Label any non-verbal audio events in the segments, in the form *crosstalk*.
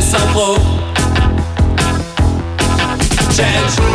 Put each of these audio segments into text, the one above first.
Alessandro. Change.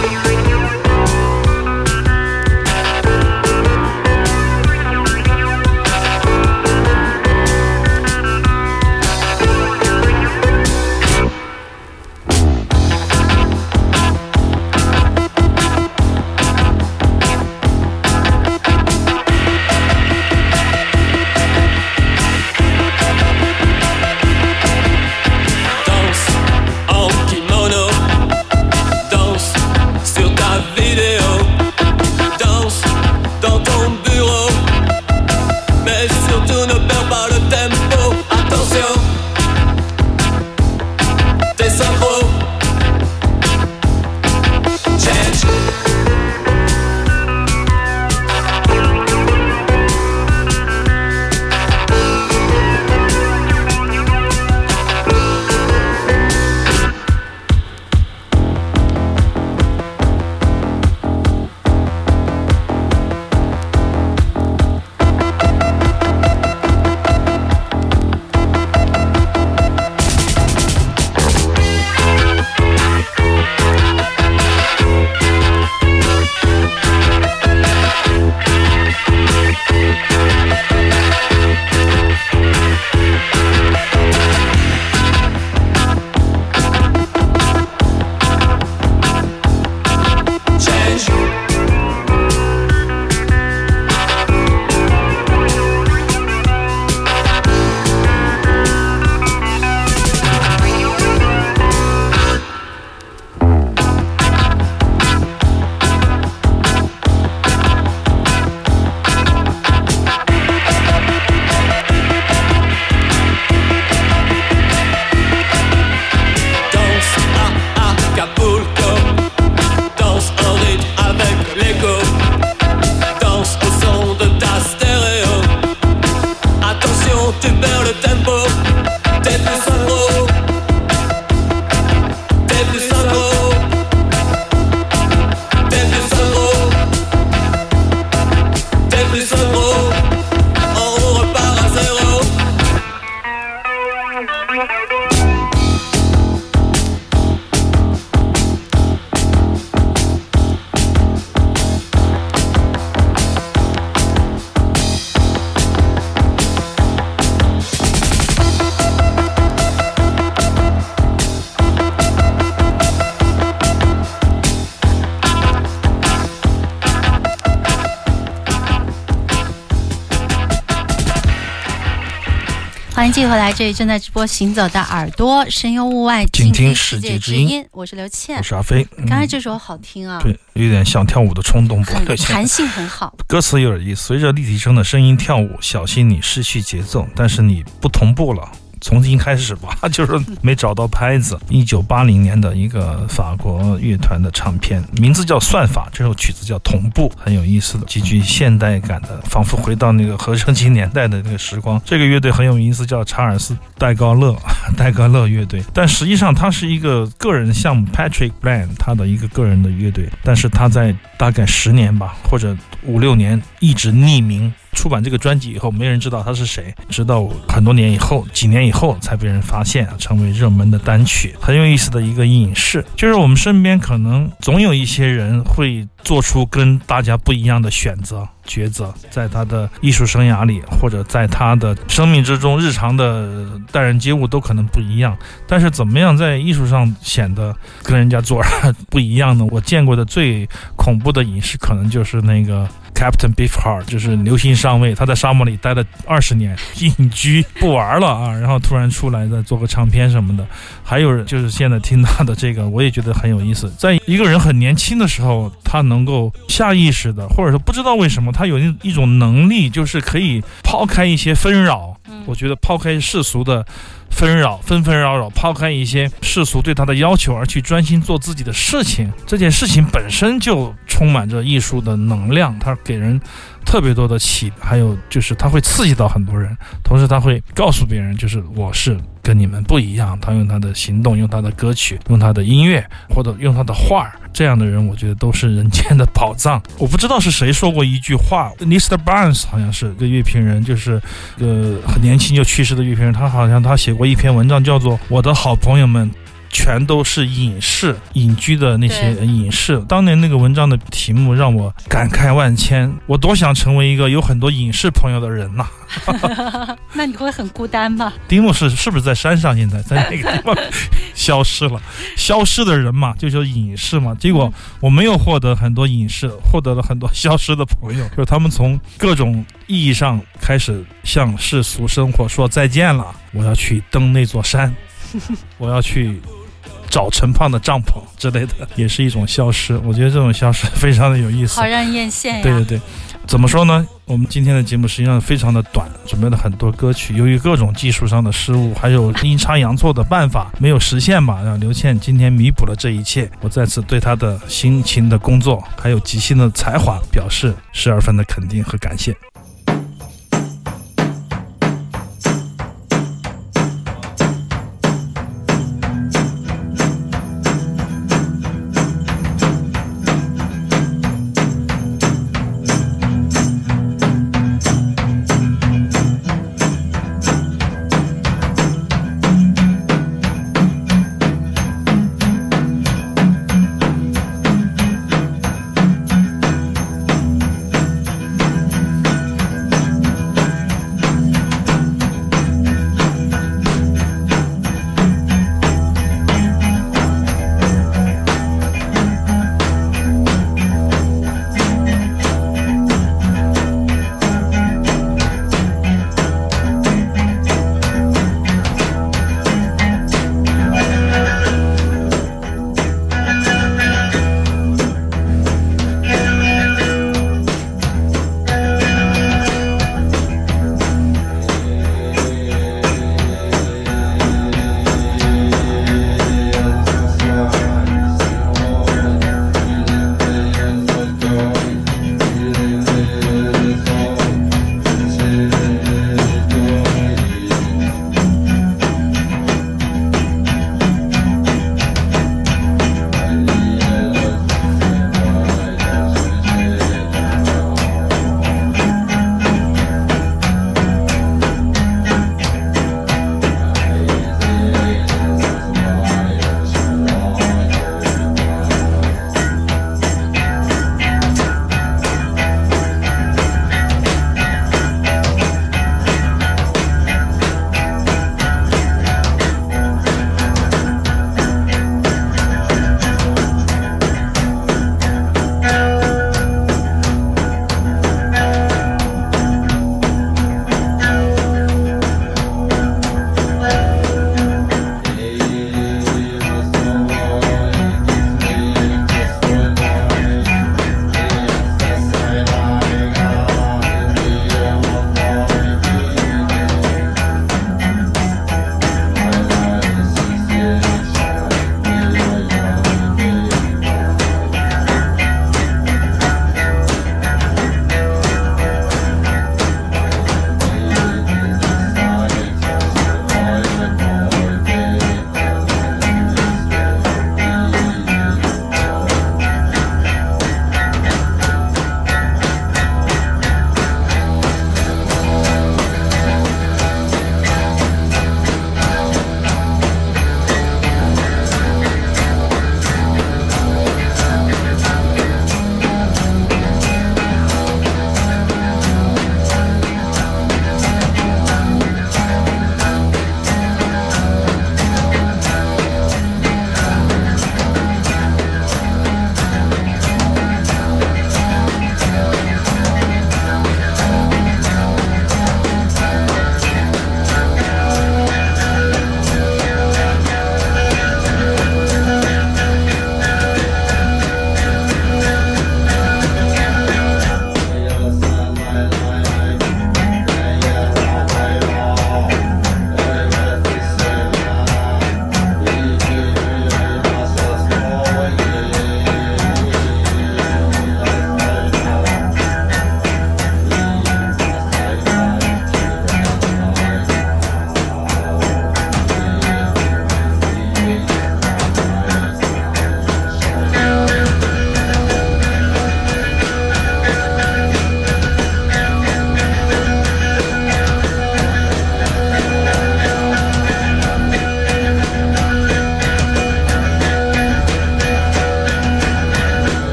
继续回来，这里正在直播《行走的耳朵》，声优物外，倾听世界之音。我是刘倩，我是阿飞。刚才这首好听啊，对，有点想跳舞的冲动。对弹性很好，歌词有点意思。随着立体声的声音跳舞，小心你失去节奏，但是你不同步了。重新开始吧，*laughs* 就是没找到拍子。一九八零年的一个法国乐团的唱片，名字叫《算法》，这首曲子叫《同步》，很有意思的，极具现代感的，仿佛回到那个合成器年代的那个时光。*laughs* 这个乐队很有意思，叫查尔斯戴高乐 *laughs* 戴高乐乐队，但实际上它是一个个人项目，Patrick Bland 他的一个个人的乐队，但是他在大概十年吧，或者五六年一直匿名。出版这个专辑以后，没人知道他是谁，直到很多年以后，几年以后才被人发现，成为热门的单曲。很有意思的一个隐士，就是我们身边可能总有一些人会做出跟大家不一样的选择。抉择，在他的艺术生涯里，或者在他的生命之中，日常的待人接物都可能不一样。但是，怎么样在艺术上显得跟人家做 *laughs* 不一样呢？我见过的最恐怖的影视，可能就是那个 Captain Beefheart，就是流星上尉。他在沙漠里待了二十年，隐居不玩了啊，然后突然出来再做个唱片什么的。还有就是现在听到的这个，我也觉得很有意思。在一个人很年轻的时候，他能够下意识的，或者说不知道为什么。他有一一种能力，就是可以抛开一些纷扰。我觉得抛开世俗的纷扰、纷纷扰扰，抛开一些世俗对他的要求，而去专心做自己的事情。这件事情本身就充满着艺术的能量，它给人特别多的启，还有就是它会刺激到很多人，同时他会告诉别人，就是我是。跟你们不一样，他用他的行动，用他的歌曲，用他的音乐，或者用他的画这样的人，我觉得都是人间的宝藏。*laughs* 我不知道是谁说过一句话，Mr. Barnes 好像是个乐评人，就是呃很年轻就去世的乐评人，他好像他写过一篇文章，叫做《我的好朋友们》。全都是隐士、隐居的那些隐士。当年那个文章的题目让我感慨万千，我多想成为一个有很多隐士朋友的人呐！*laughs* 那你会很孤单吗？丁木是是不是在山上？现在在那个地方 *laughs* 消失了？消失的人嘛，就叫隐士嘛。结果我没有获得很多隐士，获得了很多消失的朋友，就是他们从各种意义上开始向世俗生活说再见了。我要去登那座山，*laughs* 我要去。找陈胖的帐篷之类的，也是一种消失。我觉得这种消失非常的有意思，好让艳羡呀。对对对，怎么说呢？我们今天的节目实际上非常的短，准备了很多歌曲，由于各种技术上的失误，还有阴差阳错的办法没有实现嘛。让刘倩今天弥补了这一切，我再次对她的辛勤的工作，还有即兴的才华表示十二分的肯定和感谢。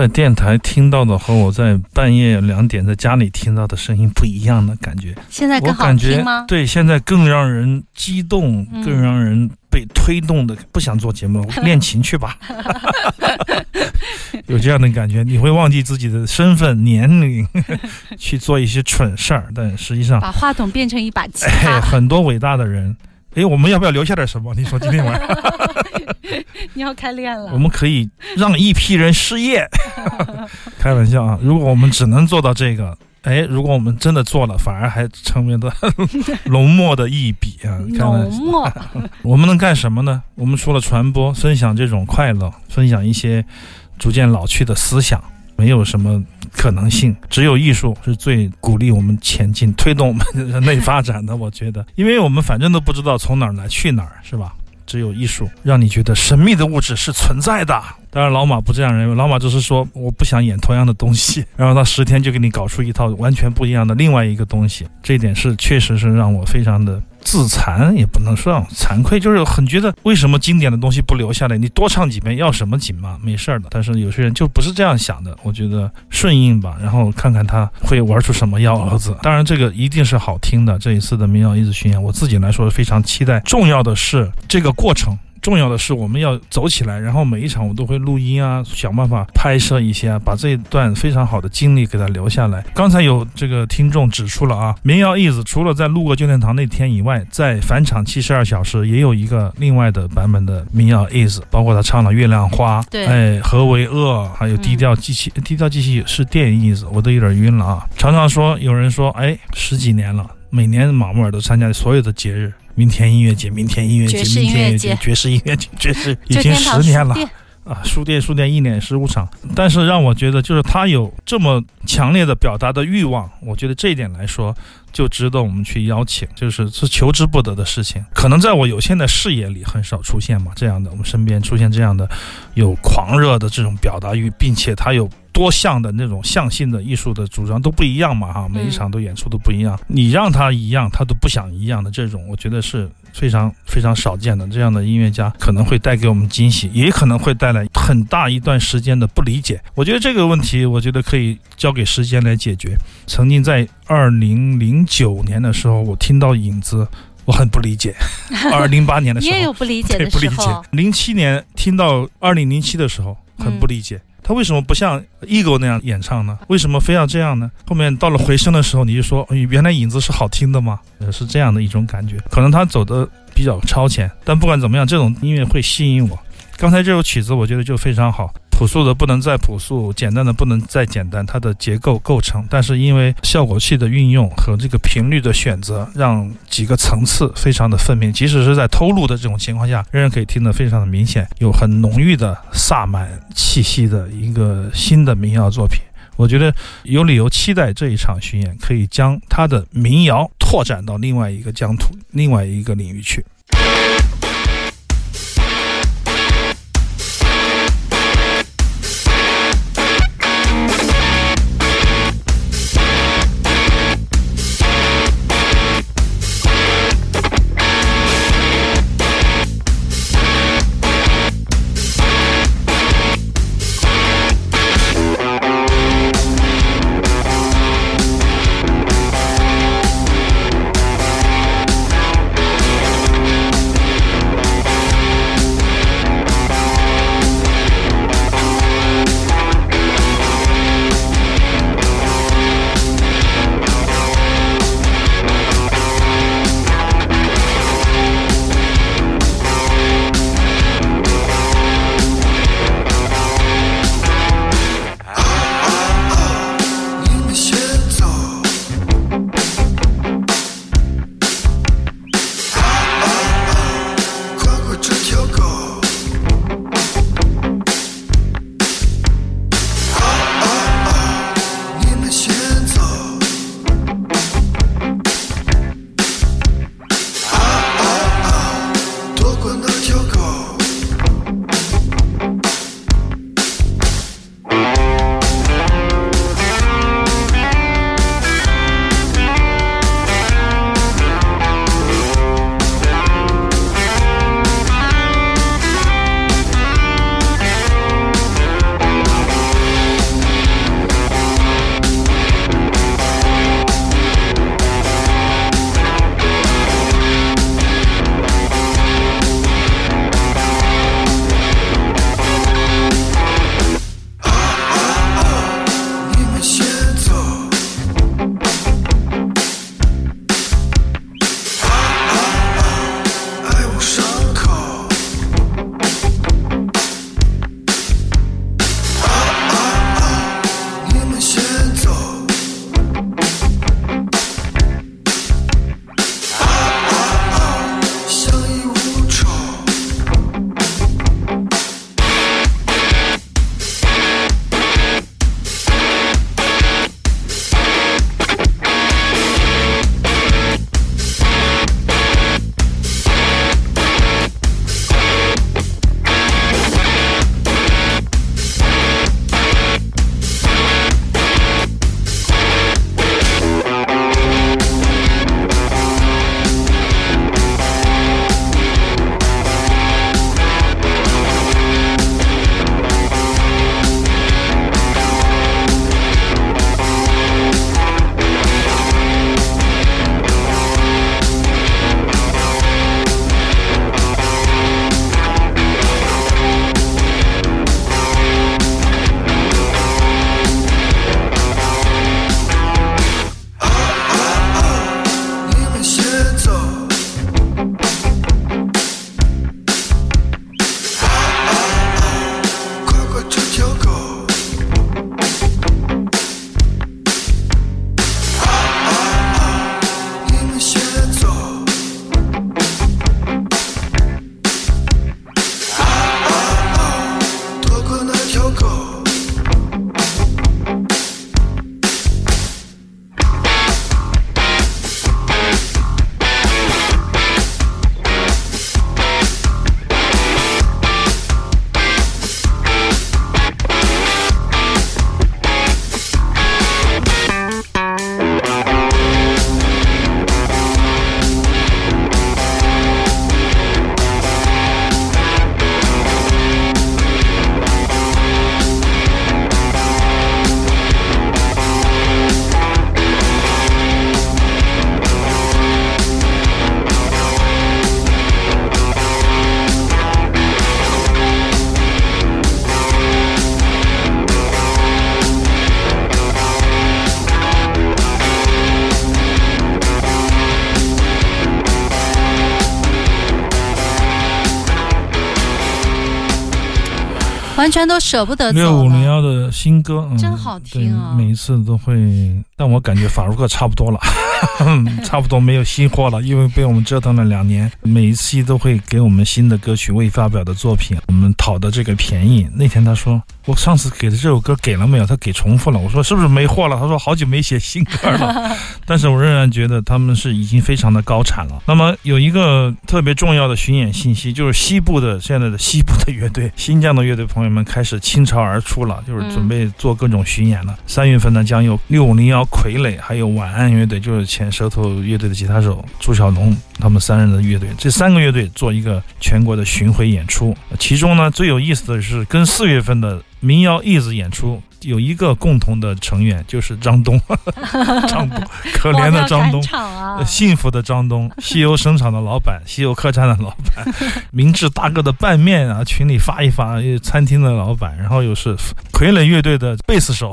在电台听到的和我在半夜两点在家里听到的声音不一样的感觉？我现在更好感觉听吗？对，现在更让人激动，嗯更让人被推动的，不想做节目 *laughs* 练琴去吧。*laughs* 有这样的感觉，你会忘记自己的身份、年龄，*laughs* 去做一些蠢事儿，但实际上，把话筒变成一把吉哎，他，很多伟大的人。哎，我们要不要留下点什么？你说今天晚上 *laughs* 你要开练了我。们可以让一批人失业，*laughs* 开玩笑啊！如果我们只能做到这个，哎，如果我们真的做了，反而还成为了 *laughs* 浓墨的一笔啊！浓墨，我们能干什么呢？我们除了传播、分享这种快乐，分享一些逐渐老去的思想，没有什么可能性。只有艺术是最鼓励我们前进、推动我们 *laughs* 人类发展的。我觉得，因为我们反正都不知道从哪儿来去哪儿，是吧？只有艺术让你觉得神秘的物质是存在的。当然，老马不这样认为，老马就是说我不想演同样的东西，*laughs* 然后他十天就给你搞出一套完全不一样的另外一个东西。这一点是确实是让我非常的自残，也不能说惭愧，就是很觉得为什么经典的东西不留下来？你多唱几遍要什么紧嘛？没事儿的。但是有些人就不是这样想的，我觉得顺应吧，然后看看他会玩出什么幺蛾子。当然，这个一定是好听的。这一次的民谣一直巡演，我自己来说非常期待。重要的是这个过程。重要的是我们要走起来，然后每一场我都会录音啊，想办法拍摄一些啊，把这一段非常好的经历给它留下来。刚才有这个听众指出了啊，民谣 is 除了在路过旧殿堂那天以外，在返场七十二小时也有一个另外的版本的民谣 is，包括他唱了月亮花，对哎，何为恶，还有低调机器，低调机器是电影 is，我都有点晕了啊。常常说有人说，哎，十几年了，每年马穆尔都参加所有的节日。明天音乐节，明天音乐节，爵士明天音乐节爵士音乐节，*laughs* 爵士已经十年了。啊！书店书店一年十五场，但是让我觉得就是他有这么强烈的表达的欲望，我觉得这一点来说就值得我们去邀请，就是是求之不得的事情。可能在我有限的视野里很少出现嘛，这样的我们身边出现这样的有狂热的这种表达欲，并且他有。多项的那种向性的艺术的主张都不一样嘛，哈，每一场都演出都不一样。你让他一样，他都不想一样的这种，我觉得是非常非常少见的。这样的音乐家可能会带给我们惊喜，也可能会带来很大一段时间的不理解。我觉得这个问题，我觉得可以交给时间来解决。曾经在二零零九年的时候，我听到影子。我很不理解，*laughs* 二零零八年的时候也有不理解对的不理解时候，。零七年听到二零零七的时候，很不理解。他为什么不像 Ego 那样演唱呢？为什么非要这样呢？后面到了回声的时候，你就说，哎原来影子是好听的吗？呃，是这样的一种感觉。可能他走的比较超前，但不管怎么样，这种音乐会吸引我。刚才这首曲子，我觉得就非常好，朴素的不能再朴素，简单的不能再简单，它的结构构成，但是因为效果器的运用和这个频率的选择，让几个层次非常的分明，即使是在偷录的这种情况下，仍然可以听得非常的明显，有很浓郁的萨满气息的一个新的民谣作品。我觉得有理由期待这一场巡演可以将他的民谣拓展到另外一个疆土、另外一个领域去。都舍不得走六五零。幺的新歌，嗯、真好听每一次都会，但我感觉法如克差不多了，*laughs* *laughs* 差不多没有新货了，因为被我们折腾了两年，每一期都会给我们新的歌曲、未发表的作品，我们讨的这个便宜。那天他说，我上次给的这首歌给了没有？他给重复了。我说是不是没货了？他说好久没写新歌了。*laughs* 但是我仍然觉得他们是已经非常的高产了。那么有一个特别重要的巡演信息，就是西部的现在的西部的乐队、新疆的乐队朋友们开始倾巢而出了，就是准备做各种巡演了。三月份呢，将有六五零幺傀儡，还有晚安乐队，就是前舌头乐队的吉他手朱小龙他们三人的乐队，这三个乐队做一个全国的巡回演出。其中呢，最有意思的是跟四月份的民谣 is 演出。有一个共同的成员，就是张东，*laughs* 张东，可怜的张东！幸福的张东，*laughs* 西游生场的老板，西游客栈的老板，*laughs* 明治大哥的拌面啊，群里发一发，呃餐厅的老板，然后又是傀儡乐队的贝斯手，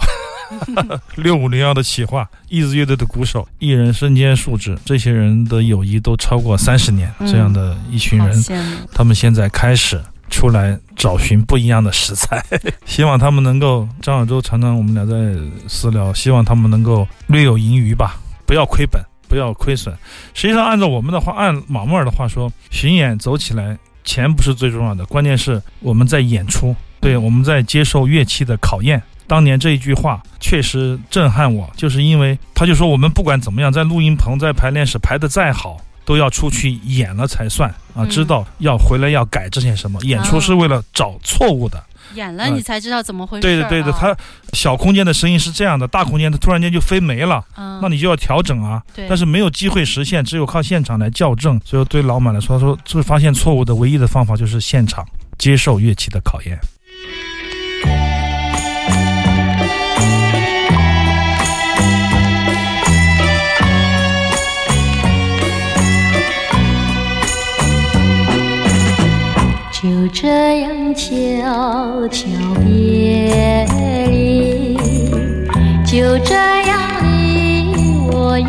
*laughs* 六五零幺的企划，意子乐队的鼓手，艺人身兼数职，这些人的友谊都超过三十年，嗯这样的一群人。他们现在开始出来找寻不一样的食材，*laughs* 希望他们能够张小舟常常我们俩在私聊，希望他们能够略有盈余吧，不要亏本，不要亏损。实际上，按照我们的话，按马木尔的话说，巡演走起来，钱不是最重要的，关键是我们在演出，对，我们在接受乐器的考验。当年这一句话确实震撼我，就是因为他就说我们不管怎么样，在录音棚、在排练室排得再好，都要出去演了才算啊！嗯知道要回来要改这些什么，演出是为了找错误的。演了你才知道怎么回事、啊对的，对的，它小空间的声音是这样的，大空间它突然间就飞没了，嗯，那你就要调整啊。对，但是没有机会实现，只有靠现场来校正。所以对老马来说，他说就是发现错误的唯一的方法就是现场接受乐器的考验。就这样悄悄别离，就这样离我远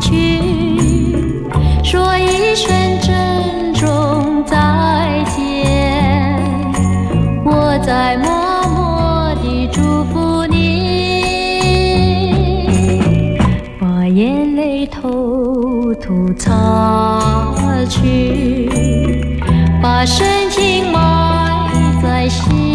去，说一声珍重再见，我在默默地祝福你，把眼泪偷偷擦去。把深情埋在心。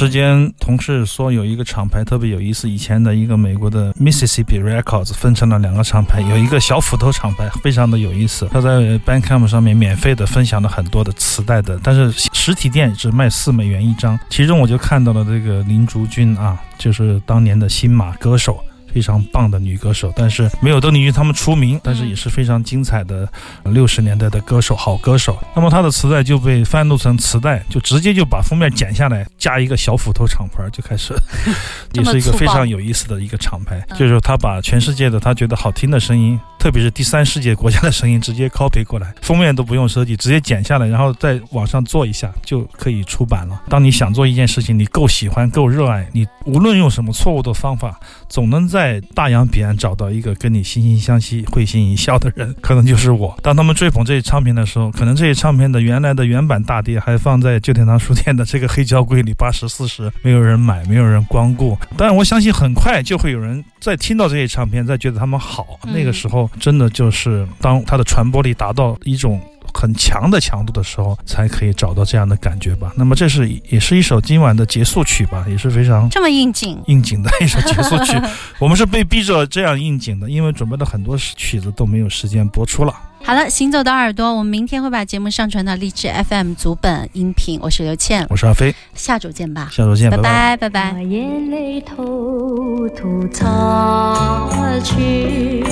时间同事说有一个厂牌特别有意思，以前的一个美国的 Mississippi Records 分成了两个厂牌，有一个小斧头厂牌非常的有意思，他在 Bandcamp 上面免费的分享了很多的磁带的，但是实体店只卖四美元一张，其中我就看到了这个林竹君啊，就是当年的新马歌手。非常棒的女歌手，但是没有邓丽君他们出名，但是也是非常精彩的六十年代的歌手，好歌手。那么她的磁带就被翻录成磁带，就直接就把封面剪下来，加一个小斧头厂牌，就开始，*laughs* 也是一个非常有意思的一个厂牌。嗯就是他把全世界的他觉得好听的声音，特别是第三世界国家的声音，直接 copy 过来，封面都不用设计，直接剪下来，然后在网上做一下就可以出版了。当你想做一件事情，你够喜欢、够热爱，你无论用什么错误的方法，总能在大洋彼岸找到一个跟你惺惺相惜、会心一笑的人，可能就是我。当他们追捧这些唱片的时候，可能这些唱片的原来的原版大碟还放在旧天堂书店的这个黑胶柜里，*laughs* 八十四十，没有人买，没有人光顾。但我相信很快就会有人再听到这些唱片，再觉得他们好。那个时候，真的就是当它的传播力达到一种。很强的强度的时候，才可以找到这样的感觉吧。那么这是也是一首今晚的结束曲吧，也是非常这么应景应景的一首结束曲。*laughs* 我们是被逼着这样应景的，因为准备了很多曲子都没有时间播出了。好了，行走的耳朵，我们明天会把节目上传到励志 FM 组本音频。我是刘倩，我是阿飞，下周见吧，下周见，拜拜拜拜。把眼泪偷偷擦去，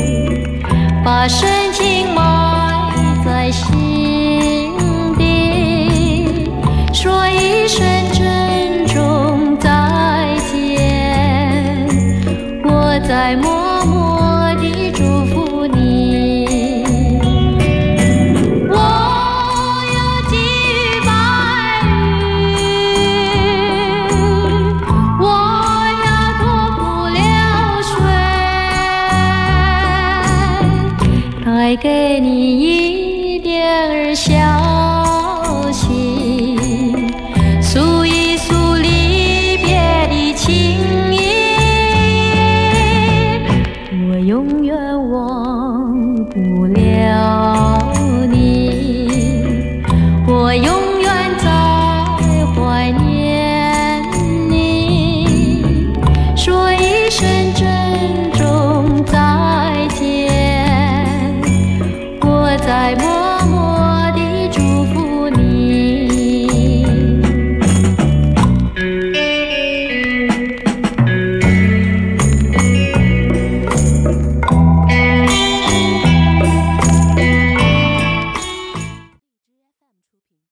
把深情埋在心底，说一声珍重再见，我在默默地祝福你。我有几羽白云，我要脱不了水，带给你一月儿笑